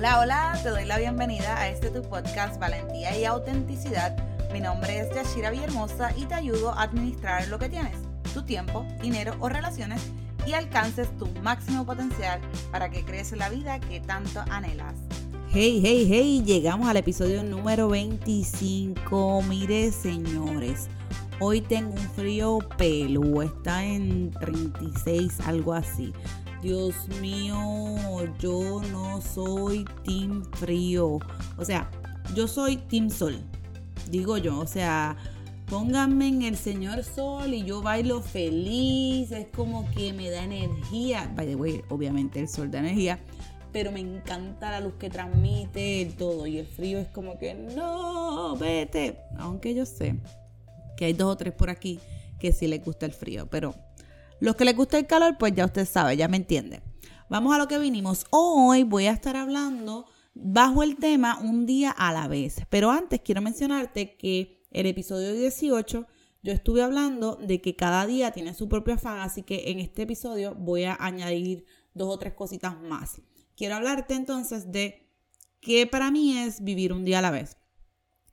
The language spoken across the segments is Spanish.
Hola, hola, te doy la bienvenida a este tu podcast Valentía y Autenticidad. Mi nombre es Yashira Villahermosa y te ayudo a administrar lo que tienes, tu tiempo, dinero o relaciones y alcances tu máximo potencial para que crees la vida que tanto anhelas. Hey, hey, hey, llegamos al episodio número 25. Mire, señores, hoy tengo un frío pelo, está en 36, algo así. Dios mío, yo no soy team frío. O sea, yo soy team sol, digo yo. O sea, pónganme en el Señor Sol y yo bailo feliz. Es como que me da energía. By the way, obviamente el sol da energía. Pero me encanta la luz que transmite, el todo. Y el frío es como que no, vete. Aunque yo sé que hay dos o tres por aquí que sí les gusta el frío. Pero los que les gusta el calor, pues ya usted sabe, ya me entiende. Vamos a lo que vinimos. Hoy voy a estar hablando bajo el tema un día a la vez. Pero antes quiero mencionarte que el episodio 18 yo estuve hablando de que cada día tiene su propio afán, así que en este episodio voy a añadir dos o tres cositas más. Quiero hablarte entonces de qué para mí es vivir un día a la vez.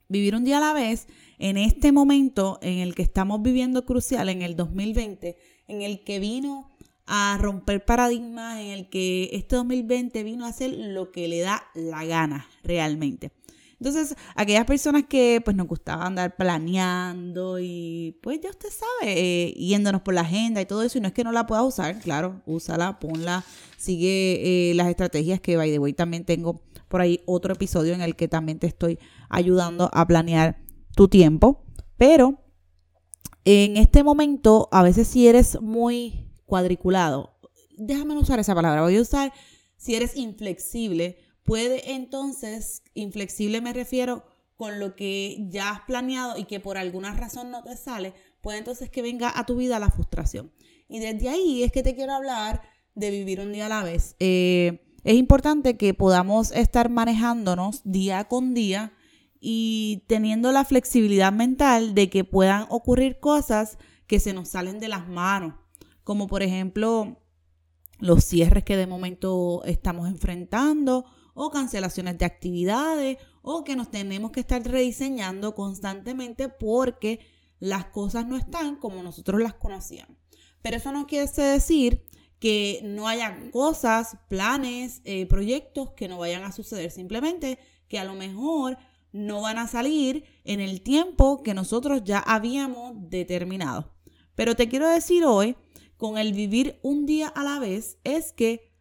Vivir un día a la vez en este momento en el que estamos viviendo crucial, en el 2020, en el que vino a romper paradigmas, en el que este 2020 vino a hacer lo que le da la gana realmente. Entonces, aquellas personas que pues nos gustaba andar planeando y pues ya usted sabe, eh, yéndonos por la agenda y todo eso, y no es que no la pueda usar, claro, úsala, ponla, sigue eh, las estrategias que, by the way, también tengo por ahí otro episodio en el que también te estoy ayudando a planear tu tiempo, pero en este momento, a veces si eres muy cuadriculado, déjame usar esa palabra, voy a usar si eres inflexible, puede entonces, inflexible me refiero con lo que ya has planeado y que por alguna razón no te sale, puede entonces que venga a tu vida la frustración. Y desde ahí es que te quiero hablar de vivir un día a la vez. Eh, es importante que podamos estar manejándonos día con día y teniendo la flexibilidad mental de que puedan ocurrir cosas que se nos salen de las manos, como por ejemplo los cierres que de momento estamos enfrentando o cancelaciones de actividades o que nos tenemos que estar rediseñando constantemente porque las cosas no están como nosotros las conocíamos. Pero eso no quiere decir que no haya cosas, planes, eh, proyectos que no vayan a suceder. Simplemente que a lo mejor no van a salir en el tiempo que nosotros ya habíamos determinado. Pero te quiero decir hoy, con el vivir un día a la vez, es que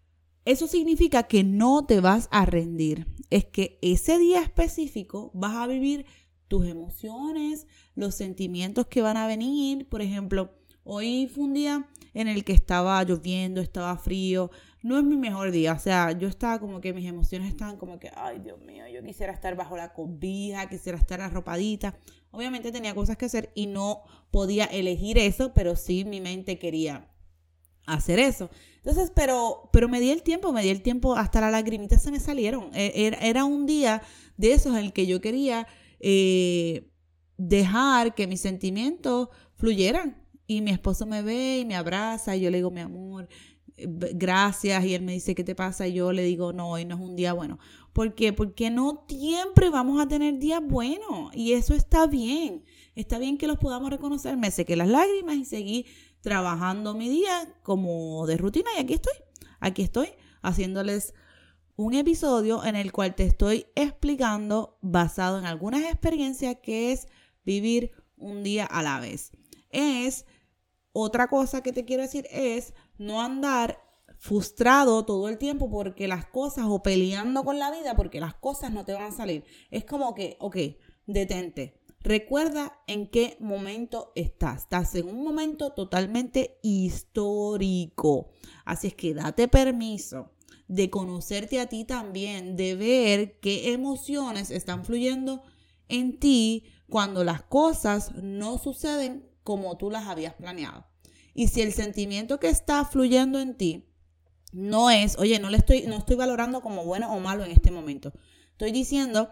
eso significa que no te vas a rendir. Es que ese día específico vas a vivir tus emociones, los sentimientos que van a venir. Por ejemplo, hoy fue un día en el que estaba lloviendo, estaba frío. No es mi mejor día. O sea, yo estaba como que mis emociones estaban como que, ay Dios mío, yo quisiera estar bajo la cobija, quisiera estar arropadita. Obviamente tenía cosas que hacer y no podía elegir eso, pero sí mi mente quería hacer eso. Entonces, pero, pero me di el tiempo, me di el tiempo, hasta las lagrimitas se me salieron. E, era, un día de esos en el que yo quería eh, dejar que mis sentimientos fluyeran. Y mi esposo me ve y me abraza y yo le digo, mi amor, eh, gracias. Y él me dice, ¿qué te pasa? Y yo le digo, no, hoy no es un día bueno. ¿Por qué? Porque no siempre vamos a tener días buenos. Y eso está bien. Está bien que los podamos reconocer. Me sequé las lágrimas y seguí trabajando mi día como de rutina y aquí estoy, aquí estoy haciéndoles un episodio en el cual te estoy explicando basado en algunas experiencias que es vivir un día a la vez. Es otra cosa que te quiero decir es no andar frustrado todo el tiempo porque las cosas o peleando con la vida porque las cosas no te van a salir. Es como que, ok, detente. Recuerda en qué momento estás. Estás en un momento totalmente histórico. Así es que date permiso de conocerte a ti también, de ver qué emociones están fluyendo en ti cuando las cosas no suceden como tú las habías planeado. Y si el sentimiento que está fluyendo en ti no es, oye, no le estoy no estoy valorando como bueno o malo en este momento. Estoy diciendo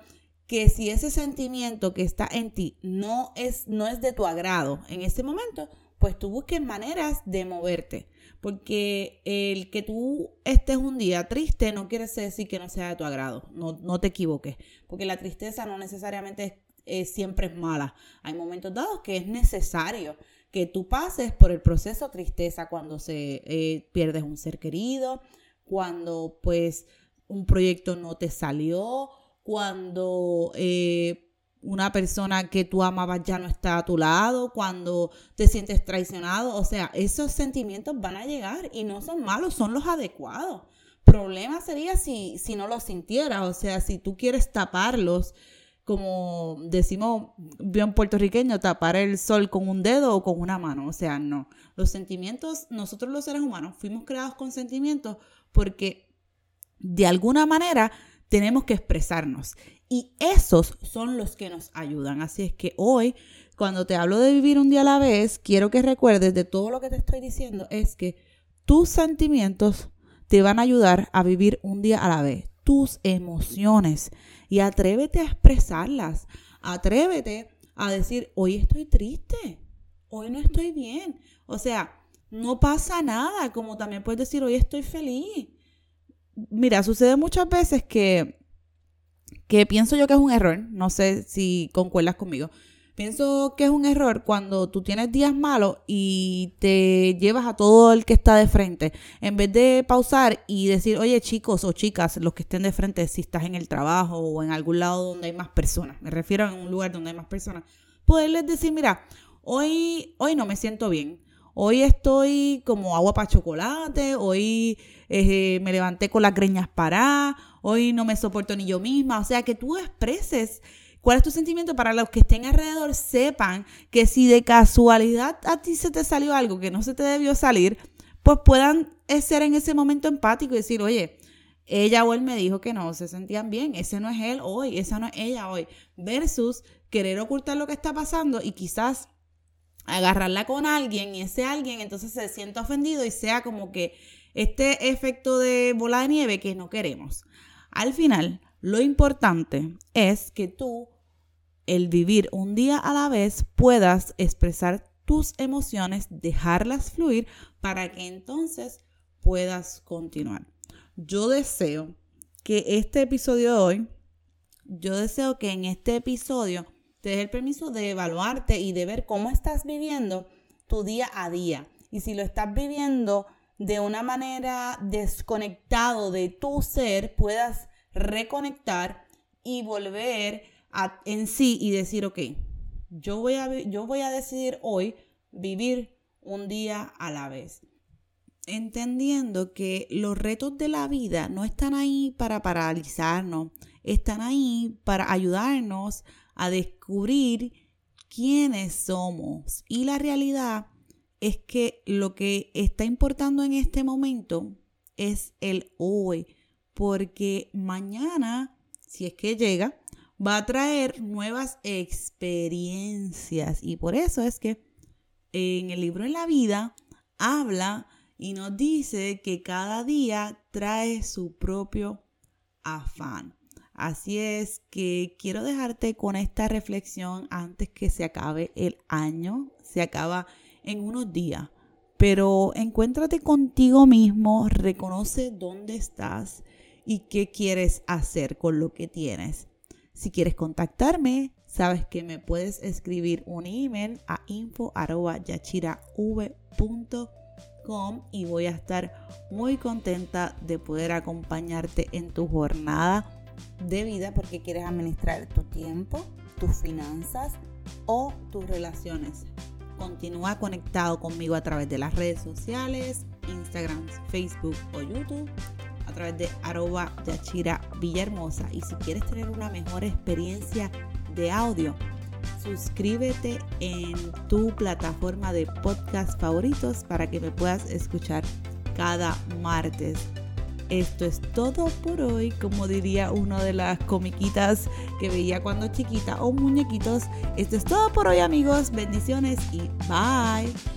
que si ese sentimiento que está en ti no es, no es de tu agrado en este momento, pues tú busques maneras de moverte. Porque el que tú estés un día triste no quiere decir que no sea de tu agrado. No, no te equivoques. Porque la tristeza no necesariamente siempre es mala. Hay momentos dados que es necesario que tú pases por el proceso de tristeza cuando se eh, pierdes un ser querido, cuando pues un proyecto no te salió, cuando eh, una persona que tú amabas ya no está a tu lado, cuando te sientes traicionado. O sea, esos sentimientos van a llegar y no son malos, son los adecuados. Problema sería si, si no los sintieras, o sea, si tú quieres taparlos, como decimos bien puertorriqueño, tapar el sol con un dedo o con una mano. O sea, no. Los sentimientos, nosotros los seres humanos fuimos creados con sentimientos porque de alguna manera tenemos que expresarnos. Y esos son los que nos ayudan. Así es que hoy, cuando te hablo de vivir un día a la vez, quiero que recuerdes de todo lo que te estoy diciendo, es que tus sentimientos te van a ayudar a vivir un día a la vez. Tus emociones. Y atrévete a expresarlas. Atrévete a decir, hoy estoy triste. Hoy no estoy bien. O sea, no pasa nada. Como también puedes decir, hoy estoy feliz. Mira, sucede muchas veces que que pienso yo que es un error, no sé si concuerdas conmigo. Pienso que es un error cuando tú tienes días malos y te llevas a todo el que está de frente. En vez de pausar y decir, oye chicos o chicas, los que estén de frente, si estás en el trabajo o en algún lado donde hay más personas, me refiero a un lugar donde hay más personas, poderles decir, mira, hoy, hoy no me siento bien. Hoy estoy como agua para chocolate, hoy eh, me levanté con las greñas paradas, hoy no me soporto ni yo misma. O sea, que tú expreses cuál es tu sentimiento para los que estén alrededor, sepan que si de casualidad a ti se te salió algo que no se te debió salir, pues puedan ser en ese momento empático y decir, oye, ella o él me dijo que no se sentían bien, ese no es él hoy, esa no es ella hoy, versus querer ocultar lo que está pasando y quizás agarrarla con alguien y ese alguien entonces se sienta ofendido y sea como que este efecto de bola de nieve que no queremos. Al final, lo importante es que tú, el vivir un día a la vez, puedas expresar tus emociones, dejarlas fluir para que entonces puedas continuar. Yo deseo que este episodio de hoy, yo deseo que en este episodio te dé el permiso de evaluarte y de ver cómo estás viviendo tu día a día. Y si lo estás viviendo de una manera desconectado de tu ser puedas reconectar y volver en sí y decir, ok, yo voy, a, yo voy a decidir hoy vivir un día a la vez. Entendiendo que los retos de la vida no están ahí para paralizarnos, están ahí para ayudarnos a descubrir quiénes somos. Y la realidad es que lo que está importando en este momento es el hoy, porque mañana, si es que llega, va a traer nuevas experiencias. Y por eso es que en el libro de la vida habla y nos dice que cada día trae su propio afán. Así es que quiero dejarte con esta reflexión antes que se acabe el año. Se acaba en unos días. Pero encuéntrate contigo mismo, reconoce dónde estás y qué quieres hacer con lo que tienes. Si quieres contactarme, sabes que me puedes escribir un email a info.yachirav.com y voy a estar muy contenta de poder acompañarte en tu jornada de vida porque quieres administrar tu tiempo, tus finanzas o tus relaciones. Continúa conectado conmigo a través de las redes sociales, Instagram, Facebook o YouTube, través de arroba Yachira Villahermosa. Y si quieres tener una mejor experiencia de audio, suscríbete en tu plataforma de podcast favoritos para que me puedas escuchar cada martes. Esto es todo por hoy, como diría una de las comiquitas que veía cuando chiquita o muñequitos. Esto es todo por hoy amigos, bendiciones y bye.